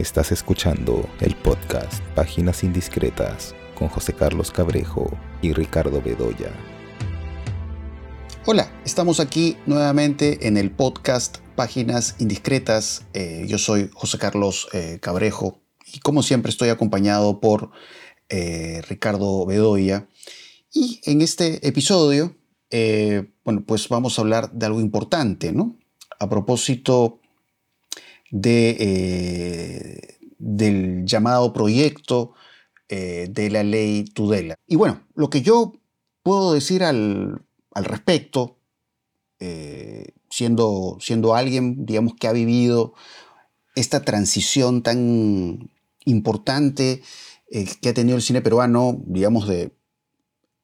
Estás escuchando el podcast Páginas Indiscretas con José Carlos Cabrejo y Ricardo Bedoya. Hola, estamos aquí nuevamente en el podcast Páginas Indiscretas. Eh, yo soy José Carlos eh, Cabrejo y como siempre estoy acompañado por eh, Ricardo Bedoya. Y en este episodio, bueno, pues vamos a hablar de algo importante, ¿no? A propósito de, del llamado proyecto de la ley Tudela. Y bueno, lo que yo puedo decir al, al respecto, eh, siendo, siendo alguien, digamos, que ha vivido esta transición tan importante eh, que ha tenido el cine peruano, digamos, de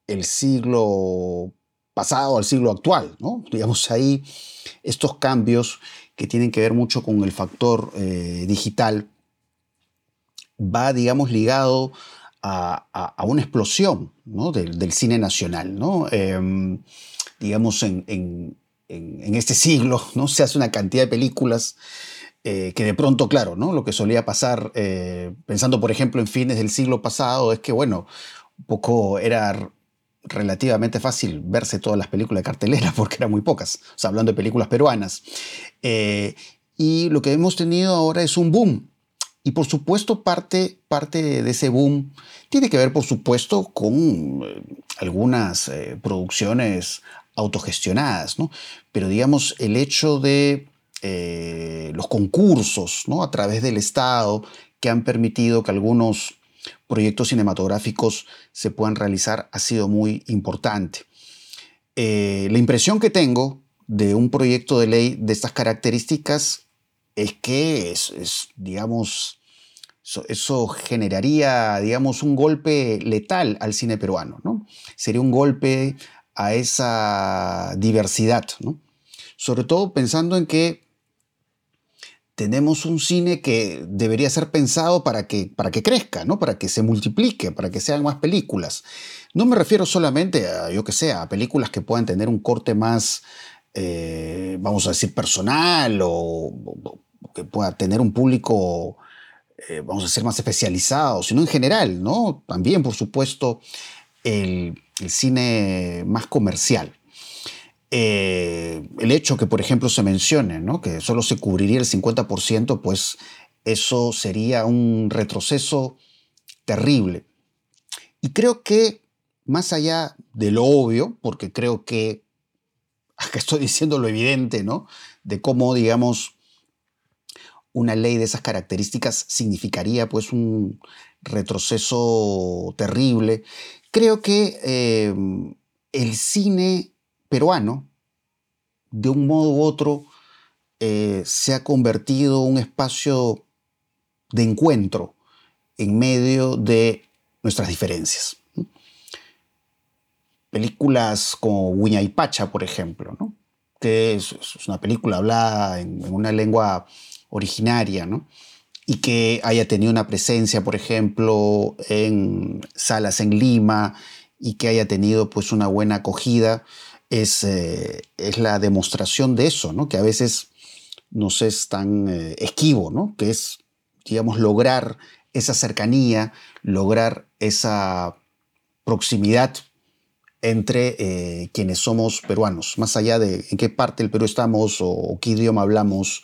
el siglo pasado al siglo actual, ¿no? Digamos, ahí estos cambios que tienen que ver mucho con el factor eh, digital, va, digamos, ligado a, una explosión del, cine nacional. ¿no? Em, digamos, en, este siglo ¿no? se hace una cantidad de películas eh, que de pronto, claro, ¿no? lo que solía pasar, eh, pensando por ejemplo en fines del siglo pasado, es que, bueno, un poco era relativamente fácil verse todas las películas de cartelera porque eran muy pocas, o sea, hablando de películas peruanas. Eh, y lo que hemos tenido ahora es un boom y por supuesto, parte, parte de ese boom tiene que ver, por supuesto, con eh, algunas eh, producciones autogestionadas, ¿no? Pero digamos, el hecho de los concursos, ¿no? A través del Estado, que han permitido que algunos proyectos cinematográficos se puedan realizar, ha sido muy importante. la impresión que tengo de un proyecto de ley de estas características es que es, digamos, eso, generaría, digamos, un golpe letal al cine peruano, ¿no? Sería un golpe a esa diversidad, ¿no? Sobre todo pensando en que tenemos un cine que debería ser pensado para que, para que crezca, ¿no? Para que se multiplique, para que sean más películas. No me refiero solamente a, yo que sé, películas que puedan tener un corte más, eh, vamos a decir, personal o, que pueda tener un público, eh, vamos a ser más especializado, sino en general, ¿no? También, por supuesto, el, cine más comercial. Eh, el hecho que, por ejemplo, se mencione, ¿no? Que solo se cubriría el 50%, pues eso sería un retroceso terrible. Y creo que, más allá de lo obvio, porque creo que acá estoy diciendo lo evidente, ¿no? De cómo, digamos, una ley de esas características significaría pues un retroceso terrible. Creo que em, el cine peruano, de un modo u otro, eh, se ha convertido un espacio de encuentro en medio de nuestras diferencias. Películas como Huña y Pacha, por ejemplo, que es, una película hablada en una lengua originaria. Y que haya tenido una presencia, por ejemplo, en salas en Lima y que haya tenido pues una buena acogida, es, eh, es la demostración de eso, ¿no? Que a veces nos es tan eh, esquivo, ¿no? Que es, digamos, lograr esa cercanía, lograr esa proximidad entre eh, quienes somos peruanos, más allá de en qué parte del Perú estamos o qué idioma hablamos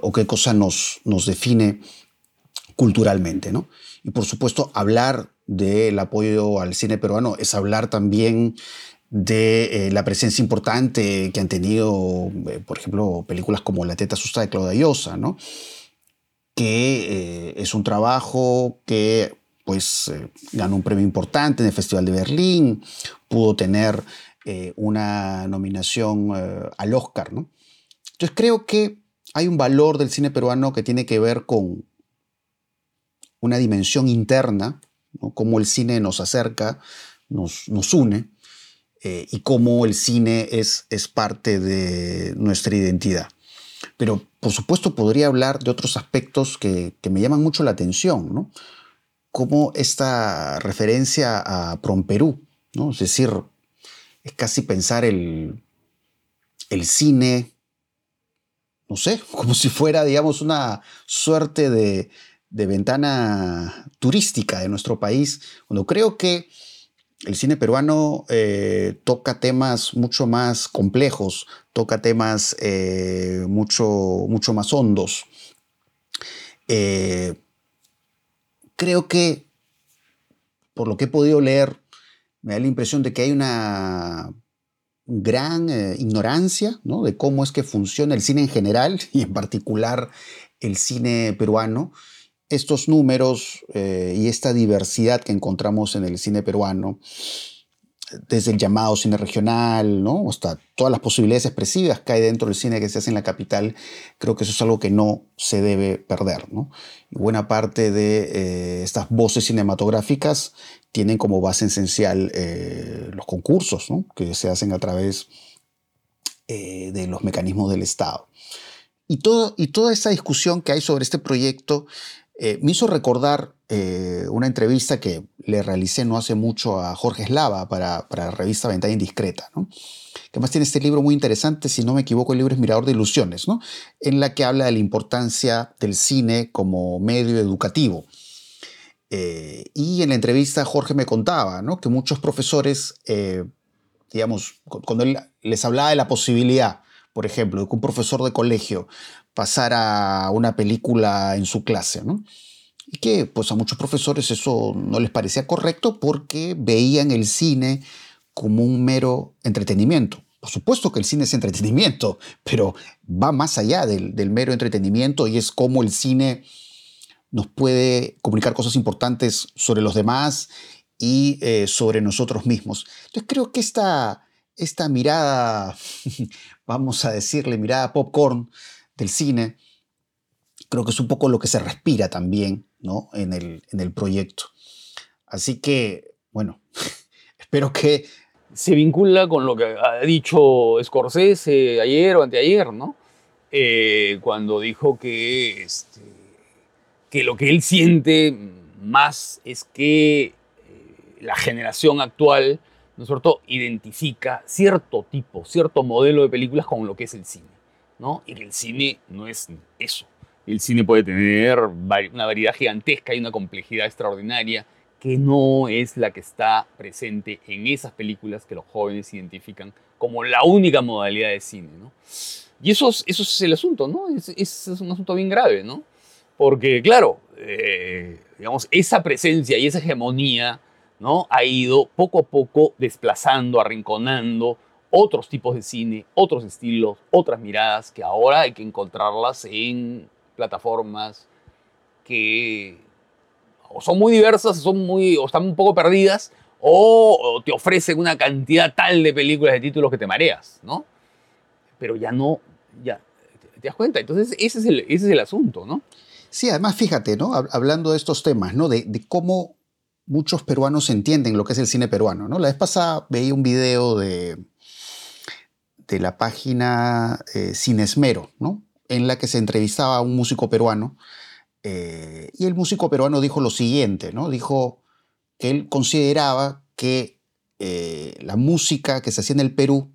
o qué cosa nos, nos define culturalmente. ¿no? Y por supuesto, hablar del apoyo al cine peruano es hablar también de eh, la presencia importante que han tenido, eh, por ejemplo, películas como La teta asusta de Claudia Llosa, ¿no? que es un trabajo que pues ganó un premio importante en el Festival de Berlín, pudo tener una nominación al Oscar. ¿no? Entonces creo que hay un valor del cine peruano que tiene que ver con una dimensión interna, cómo el cine nos acerca, nos, nos une, eh, y cómo el cine es, es parte de nuestra identidad. Pero por supuesto podría hablar de otros aspectos que, me llaman mucho la atención, ¿no? como esta referencia a Promperú, ¿no? es decir, es casi pensar el, el cine no sé, como si fuera, digamos, una suerte de, ventana turística de nuestro país, cuando creo que el cine peruano eh, toca temas mucho más complejos, toca temas eh, mucho, mucho más hondos. Eh, creo que, por lo que he podido leer, me da la impresión de que hay una gran ignorancia de cómo es que funciona el cine en general y en particular el cine peruano. Estos números eh, y esta diversidad que encontramos en el cine peruano, desde el llamado cine regional, ¿no? hasta todas las posibilidades expresivas que hay dentro del cine que se hace en la capital, creo que eso es algo que no se debe perder. Y buena parte de eh, estas voces cinematográficas tienen como base esencial eh, los concursos que se hacen a través de los mecanismos del Estado. Y, todo, y toda esa discusión que hay sobre este proyecto eh, me hizo recordar una entrevista que le realicé no hace mucho a Jorge Eslava para, para la revista Ventana Indiscreta, que además tiene este libro muy interesante, si no me equivoco, el libro es Mirador de Ilusiones, en la que habla de la importancia del cine como medio educativo. Eh, y en la entrevista Jorge me contaba que muchos profesores, eh, digamos, cuando él les hablaba de la posibilidad, por ejemplo, de que un profesor de colegio pasara una película en su clase, y que pues a muchos profesores eso no les parecía correcto porque veían el cine como un mero entretenimiento. Por supuesto que el cine es entretenimiento, pero va más allá del, del mero entretenimiento y es como el cine nos puede comunicar cosas importantes sobre los demás y eh, sobre nosotros mismos. Entonces creo que esta, esta mirada, vamos a decirle, mirada popcorn del cine, creo que es un poco lo que se respira también ¿no? en, el, en el proyecto. Así que, bueno, espero que... Se vincula con lo que ha dicho Scorsese ayer o anteayer, ¿no? Eh, cuando dijo que este, que lo que él siente más es que eh, la generación actual, ¿no es cierto?, identifica cierto tipo, cierto modelo de películas con lo que es el cine, ¿no? Y el cine no es eso. El cine puede tener una variedad gigantesca y una complejidad extraordinaria que no es la que está presente en esas películas que los jóvenes identifican como la única modalidad de cine, ¿no? Y eso es, eso es el asunto, ¿no? Es, es un asunto bien grave, ¿no? Porque, claro, eh, digamos, esa presencia y esa hegemonía ¿no? ha ido poco a poco desplazando, arrinconando otros tipos de cine, otros estilos, otras miradas que ahora hay que encontrarlas en plataformas que o son muy diversas, son muy, o están un poco perdidas, o, te ofrecen una cantidad tal de películas de títulos que te mareas, ¿no? Pero ya no, ya, ¿te das cuenta? Entonces ese es el, ese es el asunto, ¿no? Sí, además fíjate, ¿no? Hablando de estos temas, ¿no? De, cómo muchos peruanos entienden lo que es el cine peruano, ¿no? La vez pasada veía un video de, de la página eh, Cinesmero, ¿no? En la que se entrevistaba a un músico peruano eh, y el músico peruano dijo lo siguiente, ¿no? Dijo que él consideraba que eh, la música que se hacía en el Perú,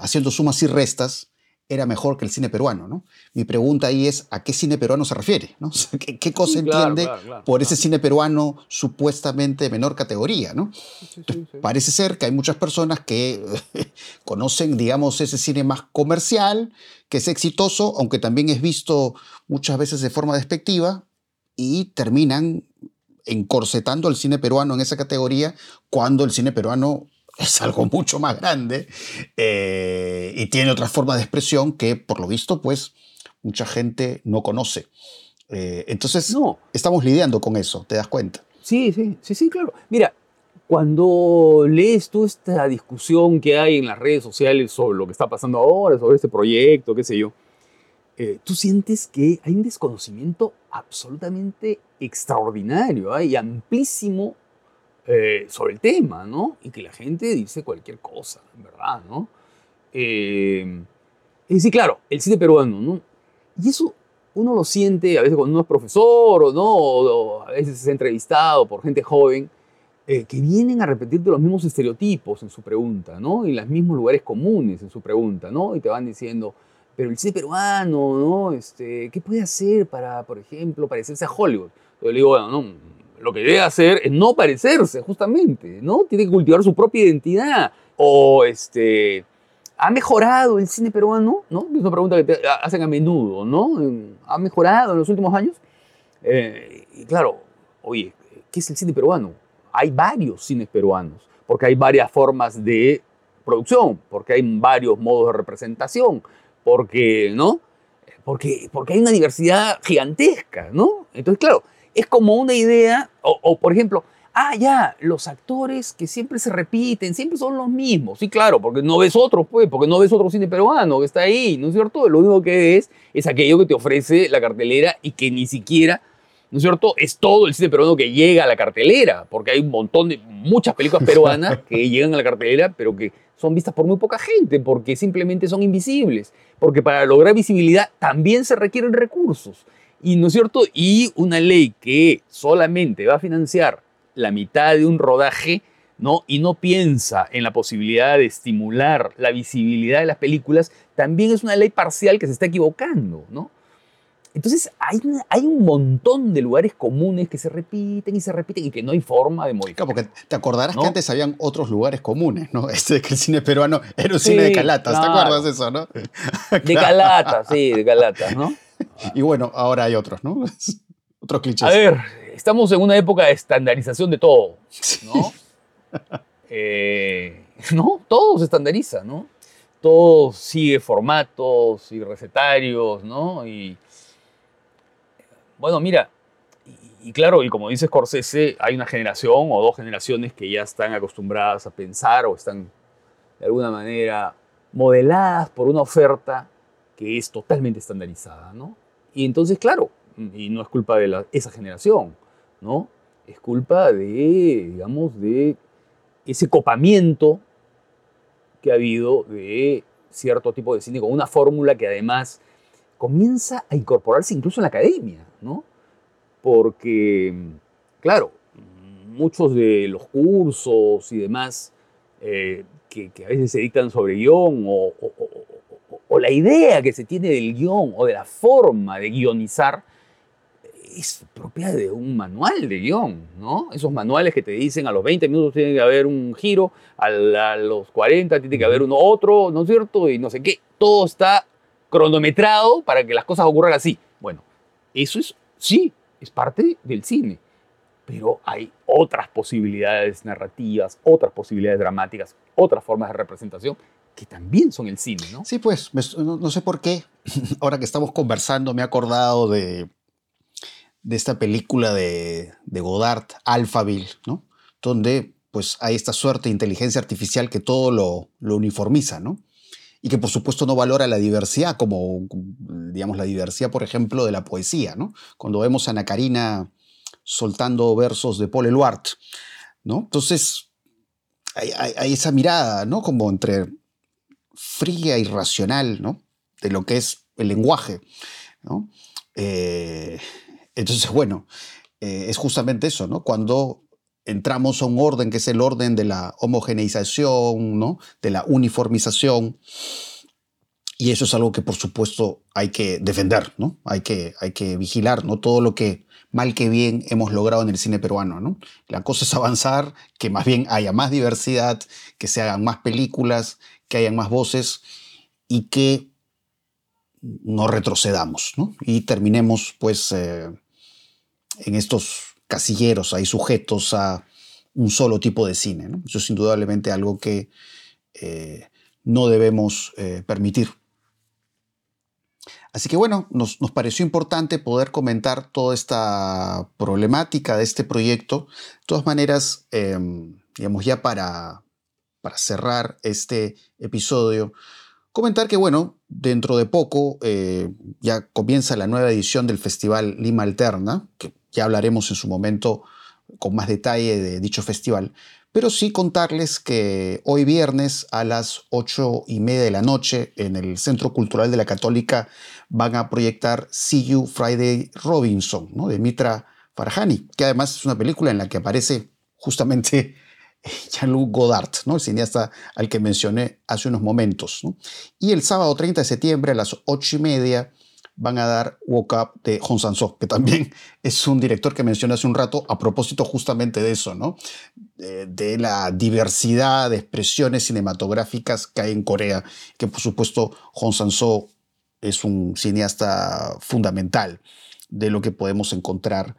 haciendo sumas y restas, era mejor que el cine peruano. ¿no? Mi pregunta ahí es, ¿a qué cine peruano se refiere? ¿no? ¿Qué, cosa entiende por ese cine peruano supuestamente de menor categoría? ¿no? parece ser que hay muchas personas que conocen, digamos, ese cine más comercial, que es exitoso, aunque también es visto muchas veces de forma despectiva, y terminan encorsetando al cine peruano en esa categoría cuando el cine peruano es algo mucho más grande eh, y tiene otra forma de expresión que, por lo visto, pues mucha gente no conoce. Eh, entonces, no. estamos lidiando con eso, ¿te das cuenta? Sí, sí, sí, sí, claro. Mira, cuando lees tú esta discusión que hay en las redes sociales sobre lo que está pasando ahora, sobre este proyecto, qué sé yo, eh, tú sientes que hay un desconocimiento absolutamente extraordinario y amplísimo eh, sobre el tema, ¿no? Y que la gente dice cualquier cosa, ¿verdad? ¿no? Eh, es decir, claro, el cine peruano, ¿no? Y eso uno lo siente a veces cuando uno es profesor o no, o, a veces es entrevistado por gente joven, eh, que vienen a repetirte los mismos estereotipos en su pregunta, ¿no? Y los mismos lugares comunes en su pregunta, ¿no? Y te van diciendo, pero el cine peruano, ¿no? Este, ¿Qué puede hacer para, por ejemplo, parecerse a Hollywood? Yo le digo, bueno, no, lo que debe hacer es no parecerse, justamente, ¿no? Tiene que cultivar su propia identidad. O, este, ¿ha mejorado el cine peruano? ¿No? Es una pregunta que te hacen a menudo, ¿no? ¿Ha mejorado en los últimos años? Eh, y claro, oye, ¿qué es el cine peruano? Hay varios cines peruanos, porque hay varias formas de producción, porque hay varios modos de representación, porque, ¿no? Porque, porque hay una diversidad gigantesca, ¿no? Entonces, claro, es como una idea, o, por ejemplo, ah, ya, los actores que siempre se repiten, siempre son los mismos. Sí, claro, porque no ves otro, pues, porque no ves otro cine peruano que está ahí, ¿no es cierto? Lo único que ves es aquello que te ofrece la cartelera y que ni siquiera, ¿no es cierto? Es todo el cine peruano que llega a la cartelera, porque hay un montón de, muchas películas peruanas que llegan a la cartelera, pero que son vistas por muy poca gente, porque simplemente son invisibles, porque para lograr visibilidad también se requieren recursos. Y no es cierto, y una ley que solamente va a financiar la mitad de un rodaje, ¿no? Y no piensa en la posibilidad de estimular la visibilidad de las películas, también es una ley parcial que se está equivocando, ¿no? Entonces hay, hay un montón de lugares comunes que se repiten y se repiten y que no hay forma de modificar. Claro, porque te acordarás que antes habían otros lugares comunes, ¿no? Este que el cine peruano era un cine de calatas, ¿te acuerdas de eso, no? De calatas, sí, de calatas, ¿no? Y bueno, ahora hay otros, ¿no? otros clichés. A ver, estamos en una época de estandarización de todo, ¿no? Eh, ¿no? Todo se estandariza, ¿no? Todo sigue formatos y recetarios, ¿no? Y bueno, mira, y, claro, y como dice Scorsese, hay una generación o dos generaciones que ya están acostumbradas a pensar o están de alguna manera modeladas por una oferta que es totalmente estandarizada, ¿no? Y entonces, claro, y no es culpa de esa generación, ¿no? Es culpa de, digamos, de ese copamiento que ha habido de cierto tipo de cine con una fórmula que además comienza a incorporarse incluso en la academia, ¿no? Porque, claro, muchos de los cursos y demás eh, que, a veces se dictan sobre guion o, o, la idea que se tiene del guion o de la forma de guionizar es propia de un manual de guion, ¿no? Esos manuales que te dicen a los 20 minutos tiene que haber un giro, a, los 40 tiene que haber uno otro, ¿no es cierto? Y no sé qué. Todo está cronometrado para que las cosas ocurran así. Bueno, eso es, sí, es parte del cine, pero hay otras posibilidades narrativas, otras posibilidades dramáticas, otras formas de representación que también son el cine, ¿no? Sí, pues, no, sé por qué, ahora que estamos conversando, me he acordado de, de esta película de, de Godard, Alphaville, ¿no? Donde pues hay esta suerte de inteligencia artificial que todo lo, uniformiza, ¿no? y que por supuesto no valora la diversidad, como digamos la diversidad, por ejemplo, de la poesía, ¿no? Cuando vemos a Ana Karina soltando versos de Paul Eluard, ¿no? Entonces, hay, esa mirada, ¿no? Como entre fría y racional, ¿no? De lo que es el lenguaje, ¿no? Eh, entonces, bueno, eh, es justamente eso, ¿no? Cuando entramos a un orden que es el orden de la homogeneización, ¿no? de la uniformización. Y eso es algo que por supuesto hay que defender, ¿no? hay, que, hay que vigilar ¿no? todo lo que mal que bien hemos logrado en el cine peruano. ¿no? La cosa es avanzar, que más bien haya más diversidad, que se hagan más películas, que hayan más voces y que no retrocedamos ¿no? y terminemos pues eh, en estos casilleros, hay sujetos a un solo tipo de cine. Eso es indudablemente algo que eh, no debemos eh, permitir. Así que bueno, nos, pareció importante poder comentar toda esta problemática de este proyecto. De todas maneras, em, digamos ya para, para cerrar este episodio, comentar que bueno, dentro de poco eh, ya comienza la nueva edición del Festival Lima Alterna, que ya hablaremos en su momento con más detalle de dicho festival, pero sí contarles que hoy viernes a las ocho y media de la noche en el Centro Cultural de la Católica van a proyectar See You Friday Robinson, de Mitra Farahani, que además es una película en la que aparece justamente Jean-Luc Godard, ¿no? el cineasta al que mencioné hace unos momentos. Y el sábado 30 de septiembre a las 8 y media van a dar Woke Up de Hong Sang-soo, que también es un director que mencioné hace un rato a propósito justamente de eso, ¿no? De, la diversidad de expresiones cinematográficas que hay en Corea, que por supuesto Hong Sang-soo es un cineasta fundamental de lo que podemos encontrar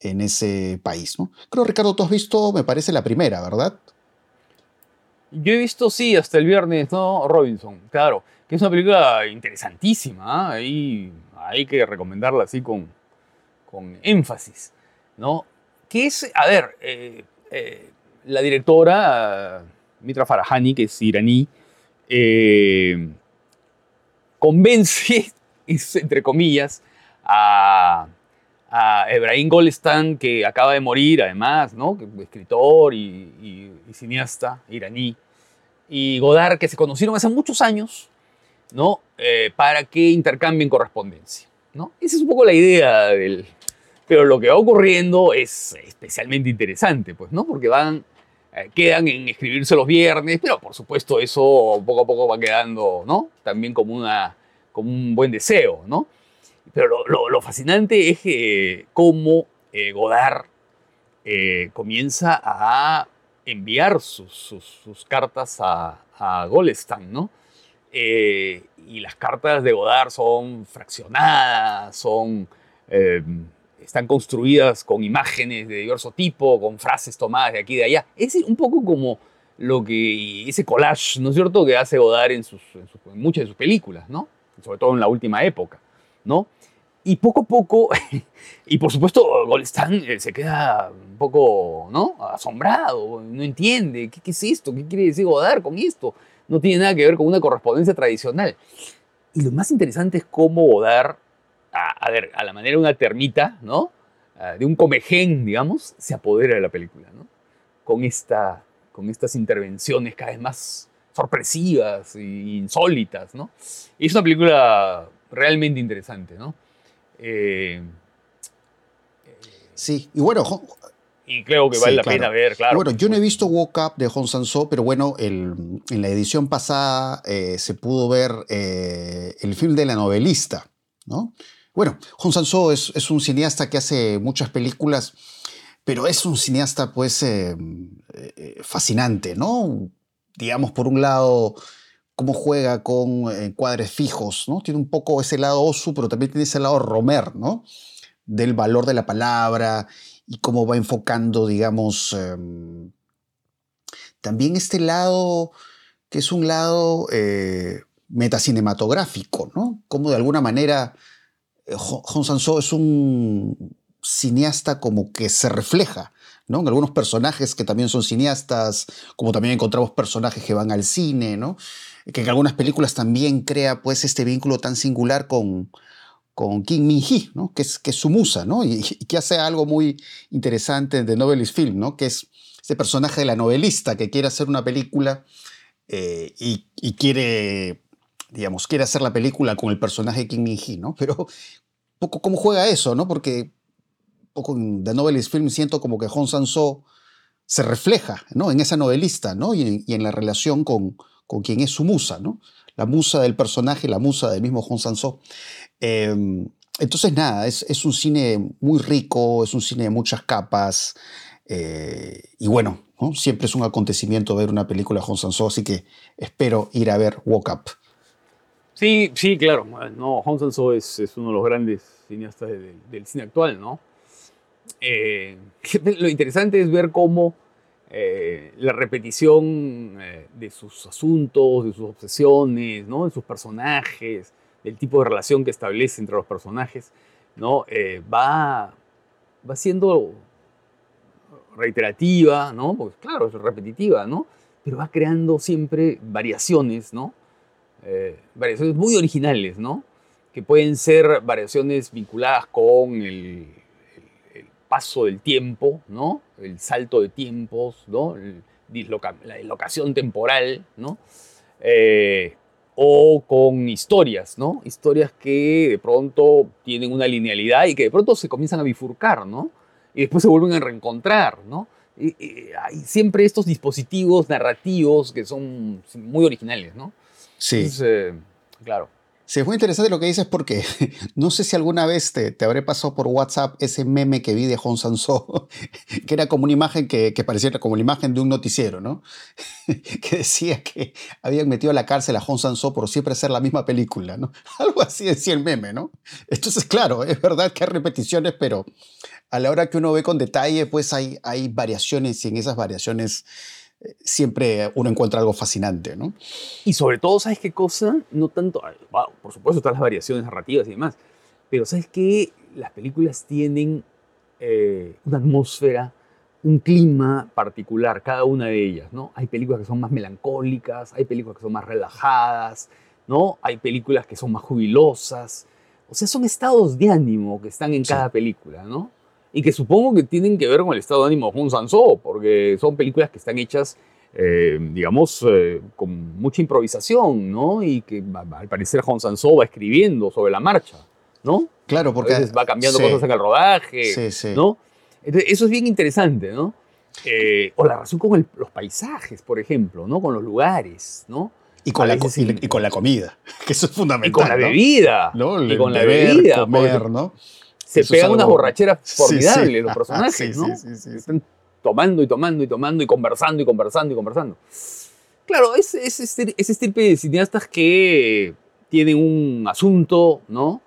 en ese país, ¿no? Creo, Ricardo, tú has visto, me parece, la primera, ¿verdad? Yo he visto, sí, hasta el viernes, ¿no? Robinson, claro que es una película interesantísima, ¿ah? ahí hay que recomendarla así con, con énfasis, ¿no? Que es, a ver, eh, eh, la directora Mitra Farahani, que es iraní, eh, convence, entre comillas, a, a Ebrahim Golestan, que acaba de morir además, ¿no? escritor y cineasta iraní, y Godard, que se conocieron hace muchos años, ¿no? Eh, para que intercambien correspondencia, ¿no? Esa es un poco la idea del... Pero lo que va ocurriendo es especialmente interesante, pues, ¿no? Porque van, eh, quedan en escribirse los viernes, pero por supuesto eso poco a poco va quedando, ¿no? También como, una, como un buen deseo, ¿no? Pero lo, fascinante es que cómo eh, Godard comienza a enviar sus, sus, cartas a, a Golestan, ¿no? Eh, y las cartas de Godard son fraccionadas, son, eh, están construidas con imágenes de diverso tipo, con frases tomadas de aquí y de allá. Es un poco como lo que ese collage, ¿no es cierto?, que hace Godard en, sus, en, muchas de sus películas, ¿no? Sobre todo en la última época, ¿no? Y poco a poco, y por supuesto, Golestan eh, se queda un poco, ¿no? Asombrado, no entiende, ¿qué, ¿qué, es esto? ¿Qué quiere decir Godard con esto? no tiene nada que ver con una correspondencia tradicional. Y lo más interesante es cómo Godard, a, ver, a la manera de una termita, ¿no? Ah, de un comején, digamos, se apodera de la película, ¿no? Con, esta, con estas intervenciones cada vez más sorpresivas e insólitas, ¿no? Es una película realmente interesante, ¿no? Eh, sí, y bueno, y creo que vale la pena ver, claro. Bueno, yo no he visto Woke Up de Hong Sang-soo, pero bueno, en la edición pasada eh, se pudo ver eh, el film de la novelista, ¿no? Bueno, Hong Sang-soo es, un cineasta que hace muchas películas, pero es un cineasta pues eh, fascinante, ¿no? Digamos, por un lado, cómo juega con cuadres fijos, ¿no? Tiene un poco ese lado osu, pero también tiene ese lado romer, ¿no? Del valor de la palabra y cómo va enfocando, digamos, em, también este lado, que es un lado eh, metacinematográfico, ¿no? Cómo de alguna manera eh, Hong Sang-soo es un cineasta como que se refleja, ¿no? En algunos personajes que también son cineastas, como también encontramos personajes que van al cine, ¿no? Que en algunas películas también crea pues este vínculo tan singular con, con Kim Min-hee, ¿no? que, es, que su musa, ¿no? Y, que hace algo muy interesante de Novelist Film, ¿no? que es ese personaje de la novelista que quiere hacer una película eh, y, quiere, digamos, quiere hacer la película con el personaje de Kim Min-hee, ¿no? Pero poco cómo juega eso, ¿no? Porque poco en The Novelist Film siento como que Hong Sang-soo se refleja, ¿no? En esa novelista, ¿no? Y en, la relación con, con quien es su musa, ¿no? La musa del personaje, la musa del mismo Hong Sang-soo. Em, entonces, nada, es, un cine muy rico, es un cine de muchas capas. Eh, y bueno, siempre es un acontecimiento ver una película de Hong Sang-soo, así que espero ir a ver Walk Up. Sí, sí, claro. No, Hong Sang-soo es, uno de los grandes cineastas del cine actual, ¿no? Eh, lo interesante es ver cómo eh, la repetición de sus asuntos, de sus obsesiones, ¿no? de sus personajes, el tipo de relación que establece entre los personajes, ¿no? Eh, va, va siendo reiterativa, ¿no? Pues claro, es repetitiva, ¿no? Pero va creando siempre variaciones, ¿no? Eh, variaciones muy originales, ¿no? Que pueden ser variaciones vinculadas con el, paso del tiempo, ¿no? El salto de tiempos, ¿no? la dislocación temporal, ¿no? Eh, o con historias, ¿no? Historias que de pronto tienen una linealidad y que de pronto se comienzan a bifurcar, ¿no? Y después se vuelven a reencontrar, ¿no? eh, hay siempre estos dispositivos narrativos que son muy originales, ¿no? Sí. Entonces, eh, claro. Sí, es muy interesante lo que dices porque no sé si alguna vez te, te habré pasado por WhatsApp ese meme que vi de Hong Sanso, que era como una imagen que, que parecía como la imagen de un noticiero, ¿no? que decía que habían metido a la cárcel a Hong Sanso por siempre hacer la misma película, ¿no? Algo así decía el meme, ¿no? Entonces, claro, es verdad que hay repeticiones, pero a la hora que uno ve con detalle, pues hay, hay variaciones y en esas variaciones siempre uno encuentra algo fascinante, ¿no? Y sobre todo, ¿sabes qué cosa? No tanto, wow, por supuesto, todas las variaciones narrativas y demás, pero ¿sabes qué? Las películas tienen eh, una atmósfera, un clima particular, cada una de ellas, ¿no? Hay películas que son más melancólicas, hay películas que son más relajadas, ¿no? Hay películas que son más jubilosas. O sea, son estados de ánimo que están en Sí. cada película, ¿no? Y que supongo que tienen que ver con el estado de ánimo de Hong Sanso, porque son películas que están hechas, eh, digamos, eh, con mucha improvisación, ¿no? Y que al parecer Hong Sanso va escribiendo sobre la marcha, ¿no? Claro, porque a veces va cambiando sí, cosas en el rodaje, Sí, sí. ¿no? Entonces, eso es bien interesante, ¿no? Eh, o la relación con el- los paisajes, por ejemplo, ¿no? Con los lugares, ¿no? Y con, la, co- veces y, en- y con la comida, que eso es fundamental. Y con la ¿no? bebida. ¿no? Y con la bebida. comer, porque ¿no? Se Eso es pegan unas algo- borracheras Sí, formidables sí. los personajes, sí, ¿no? sí, sí, sí. Están tomando y tomando y tomando y conversando y conversando y conversando. Claro, es, es, este, es tipo de cineastas que tienen un asunto, ¿no?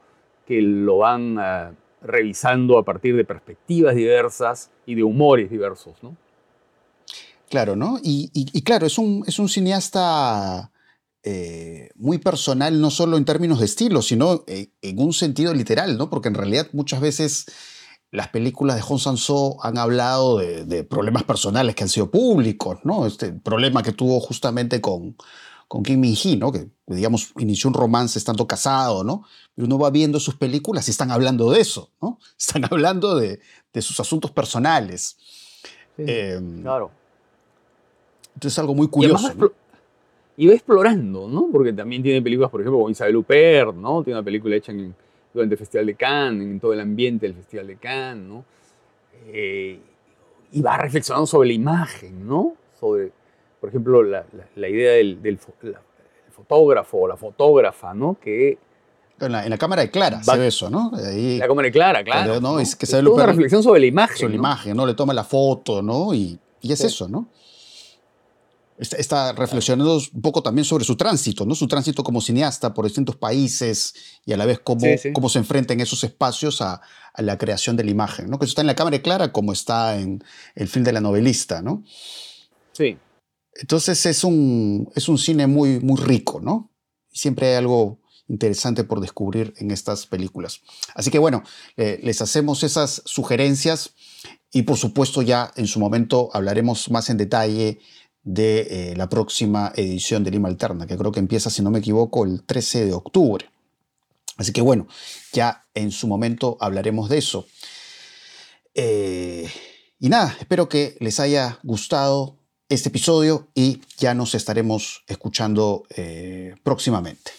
Que lo van ah, revisando a partir de perspectivas diversas y de humores diversos, ¿no? Claro, ¿no? Y, y- y claro, es un, es un cineasta eh, muy personal, no solo en términos de estilo, sino eh, en un sentido literal, ¿no? Porque en realidad muchas veces las películas de Hong Sang-soo han hablado de, de problemas personales que han sido públicos, ¿no? Este problema que tuvo justamente con, con Kim Min-hee, ¿no? Que, digamos, inició un romance estando casado, ¿no? Pero uno va viendo sus películas y están hablando de eso, ¿no? Están hablando de, de sus asuntos personales. Em, claro. Entonces es algo muy Y, además curioso. Y va explorando, ¿no? Porque también tiene películas, por ejemplo, con Isabel Huppert, ¿no? Tiene una película hecha en- durante el Festival de Cannes, en todo el ambiente del Festival de Cannes, ¿no? Eh, y va reflexionando sobre la imagen, ¿no? Sobre, por ejemplo, la, la- la idea del, del fo- la- el fotógrafo o la fotógrafa, ¿no? Que En la, en la cámara de Clara Va- se ve eso, ¿no? Ahí la cámara clara, claro. Pero, ¿no? Es que una reflexión sobre la imagen. sobre la ¿no? imagen, ¿no? Le toma la foto, ¿no? Y, y es Sí. eso, ¿no? Está, reflexionando un poco también sobre su tránsito, ¿no? Su tránsito como cineasta por distintos países y a la vez cómo, Sí, sí. cómo se enfrenta en esos espacios a, a la creación de la imagen, ¿no? Que eso está en la cámara Clara como está en el film de la novelista, ¿no? Sí. Entonces es un, es un cine muy, muy rico, ¿no? Siempre hay algo interesante por descubrir en estas películas. Así que bueno, eh, les hacemos esas sugerencias y por supuesto ya en su momento hablaremos más en detalle de eh, la próxima edición de Lima Alterna, que creo que empieza, si no me equivoco, el 13 de octubre. Así que bueno, ya en su momento hablaremos de eso. Eh, y nada, espero que les haya gustado este episodio y ya nos estaremos escuchando eh, próximamente.